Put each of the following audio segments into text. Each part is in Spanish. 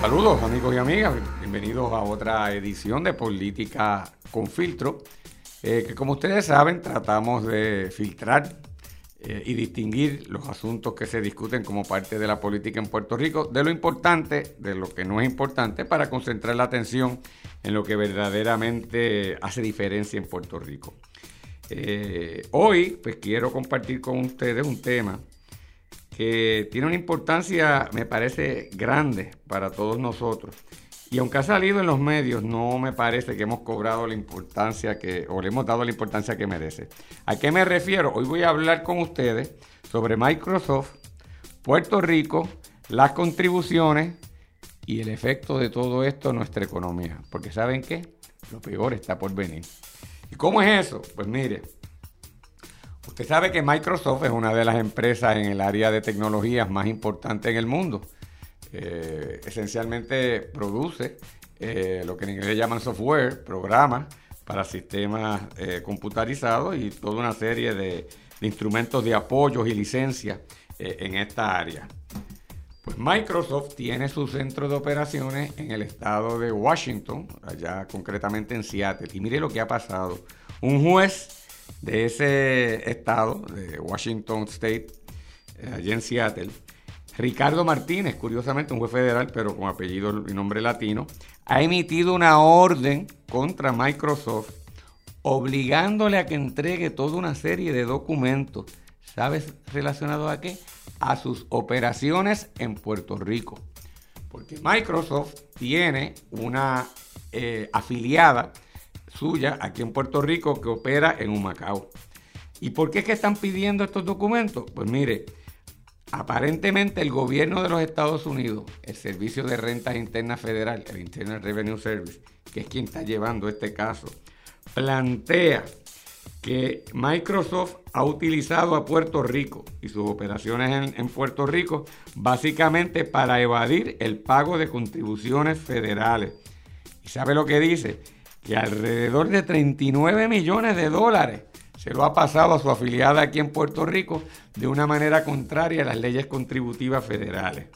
Saludos amigos y amigas, bienvenidos a otra edición de Política con Filtro, eh, que como ustedes saben tratamos de filtrar eh, y distinguir los asuntos que se discuten como parte de la política en Puerto Rico de lo importante, de lo que no es importante, para concentrar la atención en lo que verdaderamente hace diferencia en Puerto Rico. Eh, hoy pues quiero compartir con ustedes un tema tiene una importancia, me parece, grande para todos nosotros. Y aunque ha salido en los medios, no me parece que hemos cobrado la importancia que, o le hemos dado la importancia que merece. ¿A qué me refiero? Hoy voy a hablar con ustedes sobre Microsoft, Puerto Rico, las contribuciones y el efecto de todo esto en nuestra economía. Porque ¿saben qué? Lo peor está por venir. ¿Y cómo es eso? Pues mire, Usted sabe que Microsoft es una de las empresas en el área de tecnologías más importantes en el mundo. Eh, esencialmente produce eh, lo que en inglés llaman software, programas para sistemas eh, computarizados y toda una serie de, de instrumentos de apoyo y licencias en esta área. Pues Microsoft tiene su centro de operaciones en el estado de Washington, allá concretamente en Seattle. Y mire lo que ha pasado. Un juez de ese estado, de Washington State, eh, allí en Seattle, Ricardo Martínez, curiosamente un juez federal, pero con apellido y nombre latino, ha emitido una orden contra Microsoft obligándole a que entregue toda una serie de documentos, ¿sabes relacionados a qué? A sus operaciones en Puerto Rico. Porque Microsoft tiene una eh, afiliada suya aquí en Puerto Rico que opera en Humacao. ¿Y por qué es que están pidiendo estos documentos? Pues mire, aparentemente el gobierno de los Estados Unidos, el Servicio de Rentas Internas Federal, el Internal Revenue Service, que es quien está llevando este caso, plantea que Microsoft ha utilizado a Puerto Rico y sus operaciones en, en, Puerto Rico básicamente para evadir el pago de contribuciones federales. ¿Y sabe lo que dice? Que alrededor de 39 millones de dólares se lo ha pasado a su afiliada aquí en Puerto Rico de una manera contraria a las leyes contributivas federales.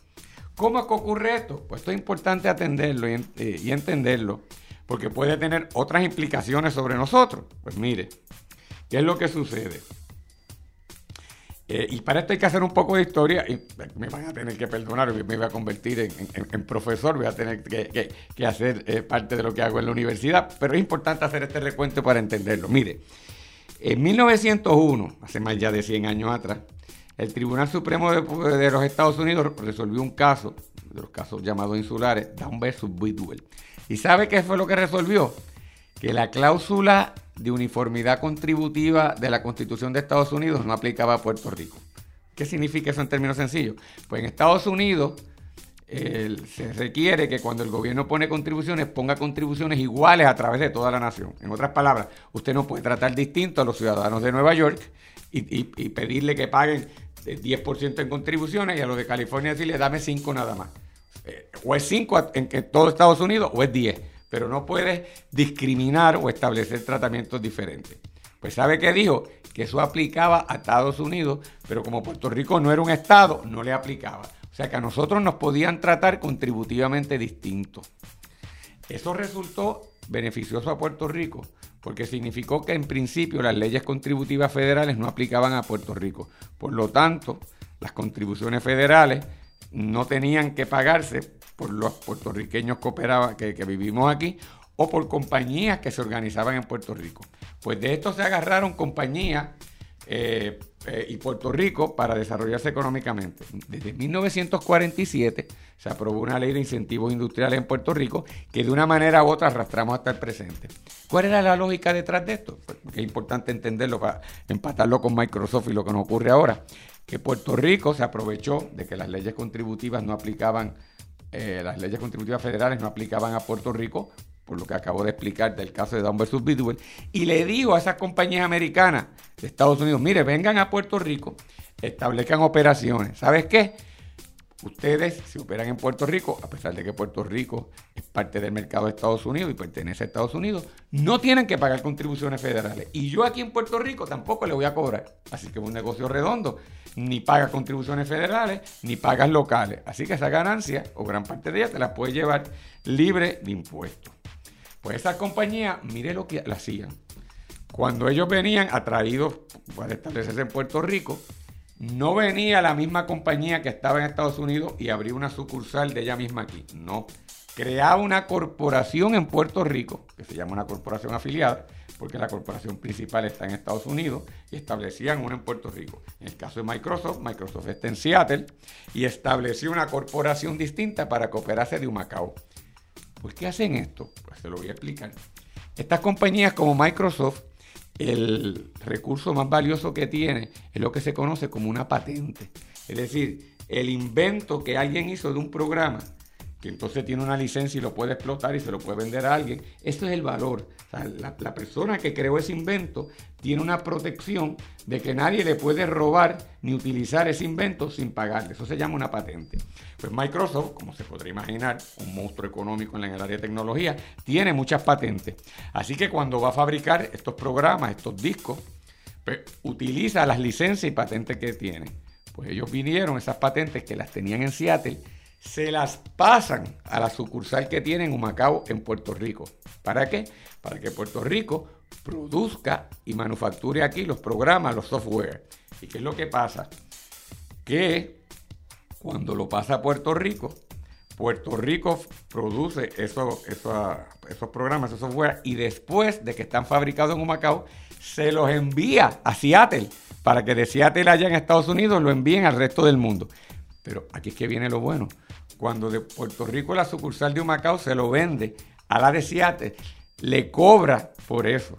¿Cómo ocurre esto? Pues esto es importante atenderlo y, eh, y entenderlo, porque puede tener otras implicaciones sobre nosotros. Pues mire, ¿qué es lo que sucede? Eh, y para esto hay que hacer un poco de historia y me van a tener que perdonar, me voy a convertir en, profesor, voy a tener que, hacer eh, parte de lo que hago en la universidad, pero es importante hacer este recuento para entenderlo. Mire, en 1901, hace más ya de 100 años atrás, el Tribunal Supremo de, los Estados Unidos resolvió un caso, de los casos llamados insulares, Down versus Bidwell. ¿Y sabe qué fue lo que resolvió? Que la cláusula de uniformidad contributiva de la Constitución de Estados Unidos no aplicaba a Puerto Rico. ¿Qué significa eso en términos sencillos? Pues en Estados Unidos se requiere que cuando el gobierno pone contribuciones, ponga contribuciones iguales a través de toda la nación. En otras palabras, usted no puede tratar distinto a los ciudadanos de Nueva York y, pedirle que paguen 10% en contribuciones y a los de California decirle dame 5 nada más. Eh, o es 5 en todo Estados Unidos o es 10 pero no puede discriminar o establecer tratamientos diferentes. Pues ¿sabe qué dijo? Que eso aplicaba a Estados Unidos, pero como Puerto Rico no era un estado, no le aplicaba. O sea que a nosotros nos podían tratar contributivamente distinto. Eso resultó beneficioso a Puerto Rico, porque significó que en principio las leyes contributivas federales no aplicaban a Puerto Rico. Por lo tanto, las contribuciones federales no tenían que pagarse por los puertorriqueños que, que, vivimos aquí o por compañías que se organizaban en Puerto Rico. Pues de esto se agarraron compañías eh, eh, y Puerto Rico para desarrollarse económicamente. Desde 1947 se aprobó una ley de incentivos industriales en Puerto Rico que de una manera u otra arrastramos hasta el presente. ¿Cuál era la lógica detrás de esto? Pues, es importante entenderlo para empatarlo con Microsoft y lo que nos ocurre ahora. Que Puerto Rico se aprovechó de que las leyes contributivas no aplicaban eh, las leyes contributivas federales no aplicaban a Puerto Rico, por lo que acabo de explicar del caso de Down versus Bidwell, y le digo a esas compañías americanas de Estados Unidos, mire, vengan a Puerto Rico, establezcan operaciones. ¿Sabes qué? Ustedes, si operan en Puerto Rico, a pesar de que Puerto Rico es parte del mercado de Estados Unidos y pertenece a Estados Unidos, no tienen que pagar contribuciones federales. Y yo aquí en Puerto Rico tampoco le voy a cobrar. Así que es un negocio redondo. Ni pagas contribuciones federales, ni pagas locales. Así que esa ganancia, o gran parte de ella, te la puedes llevar libre de impuestos. Pues esa compañía, mire lo que hacían. Cuando ellos venían atraídos para establecerse en Puerto Rico, no venía la misma compañía que estaba en Estados Unidos y abría una sucursal de ella misma aquí. No. Creaba una corporación en Puerto Rico, que se llama una corporación afiliada, porque la corporación principal está en Estados Unidos y establecían una en Puerto Rico. En el caso de Microsoft, Microsoft está en Seattle y estableció una corporación distinta para cooperarse de Humacao. ¿Por qué hacen esto? Pues se lo voy a explicar. Estas compañías como Microsoft el recurso más valioso que tiene es lo que se conoce como una patente. Es decir, el invento que alguien hizo de un programa que entonces tiene una licencia y lo puede explotar y se lo puede vender a alguien. Eso es el valor. la, persona que creó ese invento tiene una protección de que nadie le puede robar ni utilizar ese invento sin pagarle. Eso se llama una patente. Pues Microsoft, como se podría imaginar, un monstruo económico en el área de tecnología, tiene muchas patentes. Así que cuando va a fabricar estos programas, estos discos, pues utiliza las licencias y patentes que tiene. Pues ellos vinieron, esas patentes que las tenían en Seattle, se las pasan a la sucursal que tienen en Humacao en Puerto Rico. ¿Para qué? Para que Puerto Rico produzca y manufacture aquí los programas, los software. ¿Y qué es lo que pasa? Que cuando lo pasa a Puerto Rico, Puerto Rico produce esos, esos programas, esos software, y después de que están fabricados en Humacao, se los envía a Seattle para que de Seattle allá en Estados Unidos lo envíen al resto del mundo. Pero aquí es que viene lo bueno cuando de Puerto Rico la sucursal de Humacao se lo vende a la de Seattle, le cobra por eso.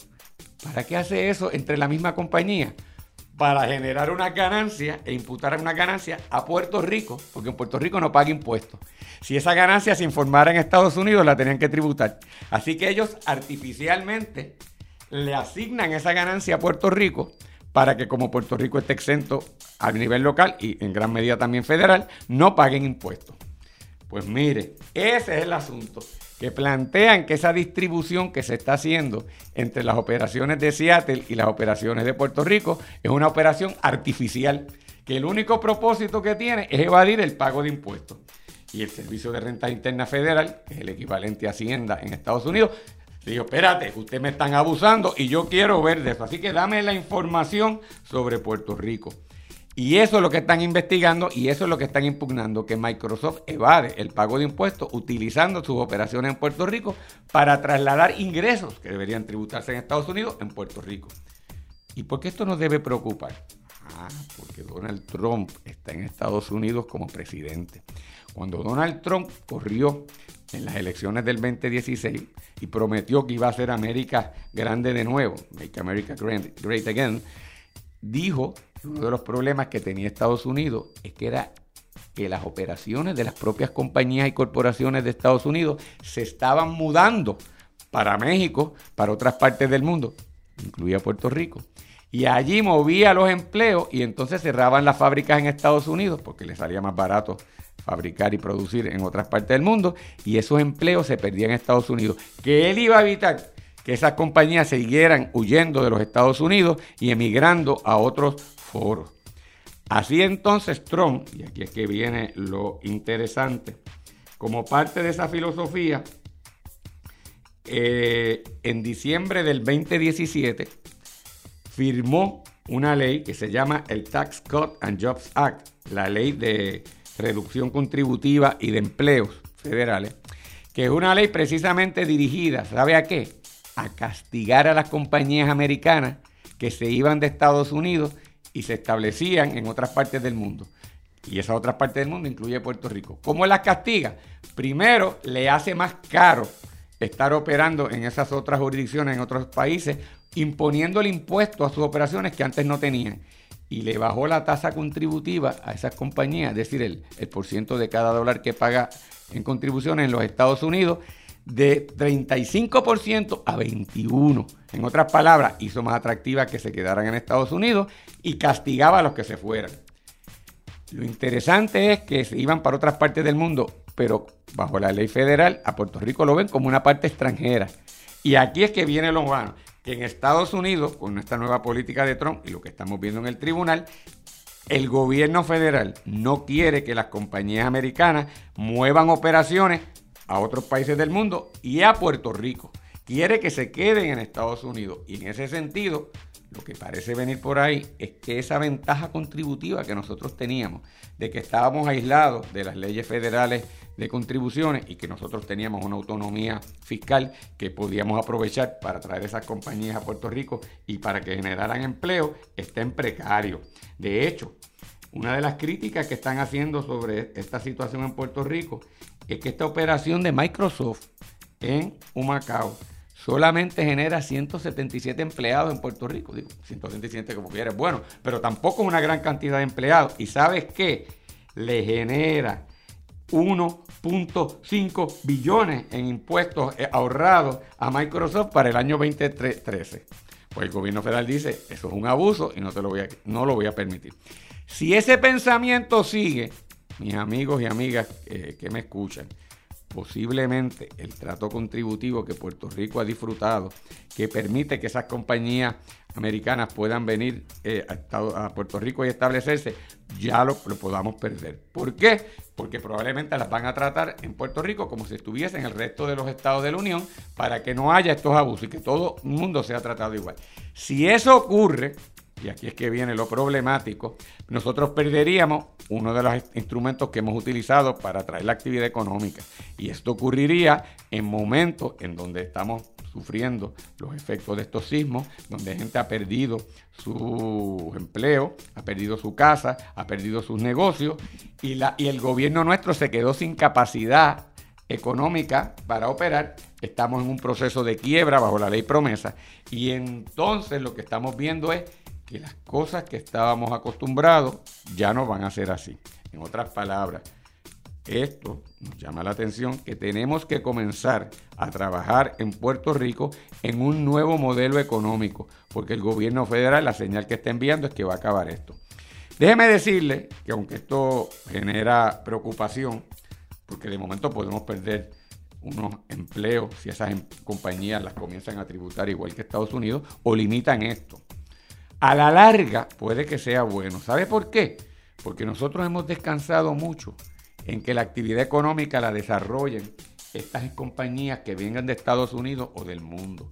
¿Para qué hace eso entre la misma compañía? Para generar una ganancia e imputar una ganancia a Puerto Rico, porque en Puerto Rico no paga impuestos. Si esa ganancia se informara en Estados Unidos, la tenían que tributar. Así que ellos artificialmente le asignan esa ganancia a Puerto Rico para que como Puerto Rico esté exento a nivel local y en gran medida también federal, no paguen impuestos. Pues mire, ese es el asunto, que plantean que esa distribución que se está haciendo entre las operaciones de Seattle y las operaciones de Puerto Rico es una operación artificial, que el único propósito que tiene es evadir el pago de impuestos. Y el Servicio de Renta Interna Federal, que es el equivalente a Hacienda en Estados Unidos, dijo, espérate, ustedes me están abusando y yo quiero ver de eso. Así que dame la información sobre Puerto Rico. Y eso es lo que están investigando y eso es lo que están impugnando, que Microsoft evade el pago de impuestos utilizando sus operaciones en Puerto Rico para trasladar ingresos que deberían tributarse en Estados Unidos en Puerto Rico. ¿Y por qué esto nos debe preocupar? Ah, porque Donald Trump está en Estados Unidos como presidente. Cuando Donald Trump corrió en las elecciones del 2016 y prometió que iba a hacer América grande de nuevo, Make America Great Again, dijo uno de los problemas que tenía Estados Unidos es que era que las operaciones de las propias compañías y corporaciones de Estados Unidos se estaban mudando para México, para otras partes del mundo, incluía Puerto Rico. Y allí movía los empleos y entonces cerraban las fábricas en Estados Unidos porque les salía más barato fabricar y producir en otras partes del mundo y esos empleos se perdían en Estados Unidos. Que él iba a evitar que esas compañías siguieran huyendo de los Estados Unidos y emigrando a otros foros. Así entonces Trump, y aquí es que viene lo interesante, como parte de esa filosofía, eh, en diciembre del 2017 firmó una ley que se llama el Tax Cut and Jobs Act, la ley de reducción contributiva y de empleos federales, que es una ley precisamente dirigida, ¿sabe a qué? A castigar a las compañías americanas que se iban de Estados Unidos y se establecían en otras partes del mundo. Y esas otras partes del mundo incluye Puerto Rico. ¿Cómo las castiga? Primero, le hace más caro estar operando en esas otras jurisdicciones, en otros países, imponiendo el impuesto a sus operaciones que antes no tenían. Y le bajó la tasa contributiva a esas compañías, es decir, el, el por ciento de cada dólar que paga en contribuciones en los Estados Unidos de 35% a 21%. En otras palabras, hizo más atractiva que se quedaran en Estados Unidos y castigaba a los que se fueran. Lo interesante es que se iban para otras partes del mundo, pero bajo la ley federal a Puerto Rico lo ven como una parte extranjera. Y aquí es que viene lo bueno, que en Estados Unidos, con esta nueva política de Trump y lo que estamos viendo en el tribunal, el gobierno federal no quiere que las compañías americanas muevan operaciones a otros países del mundo y a Puerto Rico. Quiere que se queden en Estados Unidos. Y en ese sentido, lo que parece venir por ahí es que esa ventaja contributiva que nosotros teníamos, de que estábamos aislados de las leyes federales de contribuciones y que nosotros teníamos una autonomía fiscal que podíamos aprovechar para traer esas compañías a Puerto Rico y para que generaran empleo, está en precario. De hecho, una de las críticas que están haciendo sobre esta situación en Puerto Rico es que esta operación de Microsoft en Humacao solamente genera 177 empleados en Puerto Rico. Digo, 177 como quieres, bueno, pero tampoco es una gran cantidad de empleados. ¿Y sabes qué? Le genera 1.5 billones en impuestos eh, ahorrados a Microsoft para el año 2013. Pues el gobierno federal dice, eso es un abuso y no, te lo, voy a, no lo voy a permitir. Si ese pensamiento sigue, mis amigos y amigas eh, que me escuchan, posiblemente el trato contributivo que Puerto Rico ha disfrutado, que permite que esas compañías americanas puedan venir eh, a, Puerto Rico y establecerse, ya lo, podamos perder. ¿Por qué? Porque probablemente las van a tratar en Puerto Rico como si estuviesen en el resto de los estados de la Unión para que no haya estos abusos y que todo el mundo sea tratado igual. Si eso ocurre, y aquí es que viene lo problemático, nosotros perderíamos uno de los instrumentos que hemos utilizado para atraer la actividad económica. Y esto ocurriría en momentos en donde estamos sufriendo los efectos de estos sismos, donde gente ha perdido su empleo, ha perdido su casa, ha perdido sus negocios y, la, y el gobierno nuestro se quedó sin capacidad económica para operar. Estamos en un proceso de quiebra bajo la ley promesa y entonces lo que estamos viendo es que las cosas que estábamos acostumbrados ya no van a ser así. En otras palabras, esto nos llama la atención que tenemos que comenzar a trabajar en Puerto Rico en un nuevo modelo económico, porque el gobierno federal la señal que está enviando es que va a acabar esto. Déjeme decirle que aunque esto genera preocupación, porque de momento podemos perder unos empleos si esas em, compañías las comienzan a tributar igual que Estados Unidos o limitan esto. A la larga puede que sea bueno. ¿Sabe por qué? Porque nosotros hemos descansado mucho en que la actividad económica la desarrollen estas compañías que vengan de Estados Unidos o del mundo.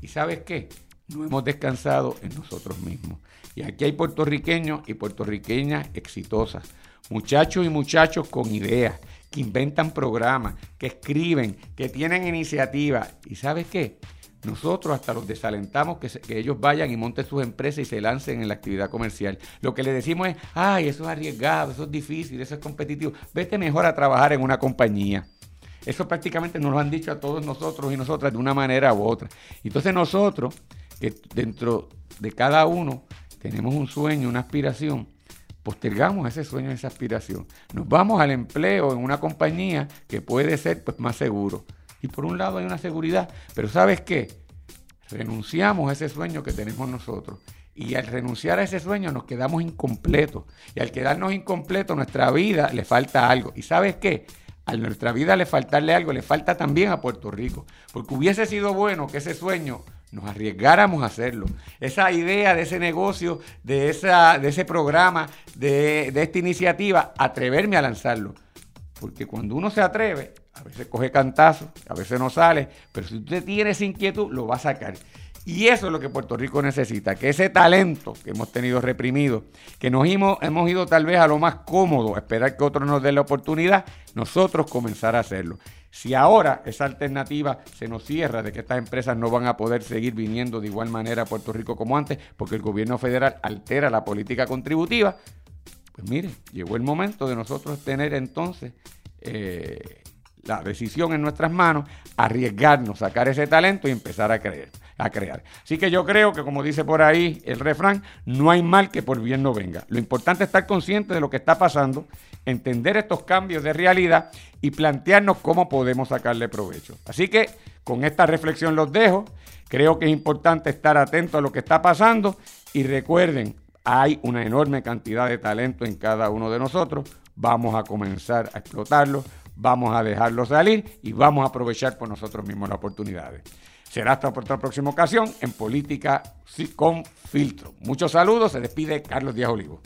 ¿Y sabes qué? No hemos descansado en nosotros mismos. Y aquí hay puertorriqueños y puertorriqueñas exitosas. Muchachos y muchachos con ideas, que inventan programas, que escriben, que tienen iniciativas. ¿Y sabes qué? Nosotros hasta los desalentamos que, ellos vayan y monten sus empresas y se lancen en la actividad comercial. Lo que le decimos es, ay, eso es arriesgado, eso es difícil, eso es competitivo. Vete mejor a trabajar en una compañía. Eso prácticamente nos lo han dicho a todos nosotros y nosotras de una manera u otra. Entonces nosotros, que dentro de cada uno tenemos un sueño, una aspiración, postergamos ese sueño, esa aspiración. Nos vamos al empleo en una compañía que puede ser pues, más seguro. Y por un lado hay una seguridad, pero ¿sabes qué? Renunciamos a ese sueño que tenemos nosotros. Y al renunciar a ese sueño nos quedamos incompletos. Y al quedarnos incompletos, nuestra vida le falta algo. ¿Y sabes qué? A nuestra vida le faltarle algo, le falta también a Puerto Rico. Porque hubiese sido bueno que ese sueño nos arriesgáramos a hacerlo. Esa idea de ese negocio, de, esa, de ese programa, de, de esta iniciativa, atreverme a lanzarlo. Porque cuando uno se atreve, a veces coge cantazo, a veces no sale, pero si usted tiene esa inquietud, lo va a sacar. Y eso es lo que Puerto Rico necesita, que ese talento que hemos tenido reprimido, que nos hemos, hemos ido tal vez a lo más cómodo, a esperar que otros nos den la oportunidad, nosotros comenzar a hacerlo. Si ahora esa alternativa se nos cierra de que estas empresas no van a poder seguir viniendo de igual manera a Puerto Rico como antes, porque el gobierno federal altera la política contributiva, pues mire, llegó el momento de nosotros tener entonces eh, la decisión en nuestras manos, arriesgarnos, sacar ese talento y empezar a creer, a crear. Así que yo creo que como dice por ahí el refrán, no hay mal que por bien no venga. Lo importante es estar consciente de lo que está pasando, entender estos cambios de realidad y plantearnos cómo podemos sacarle provecho. Así que con esta reflexión los dejo. Creo que es importante estar atento a lo que está pasando y recuerden, hay una enorme cantidad de talento en cada uno de nosotros. Vamos a comenzar a explotarlo, vamos a dejarlo salir y vamos a aprovechar por nosotros mismos las oportunidades. Será hasta otra próxima ocasión en Política con Filtro. Muchos saludos, se despide Carlos Díaz Olivo.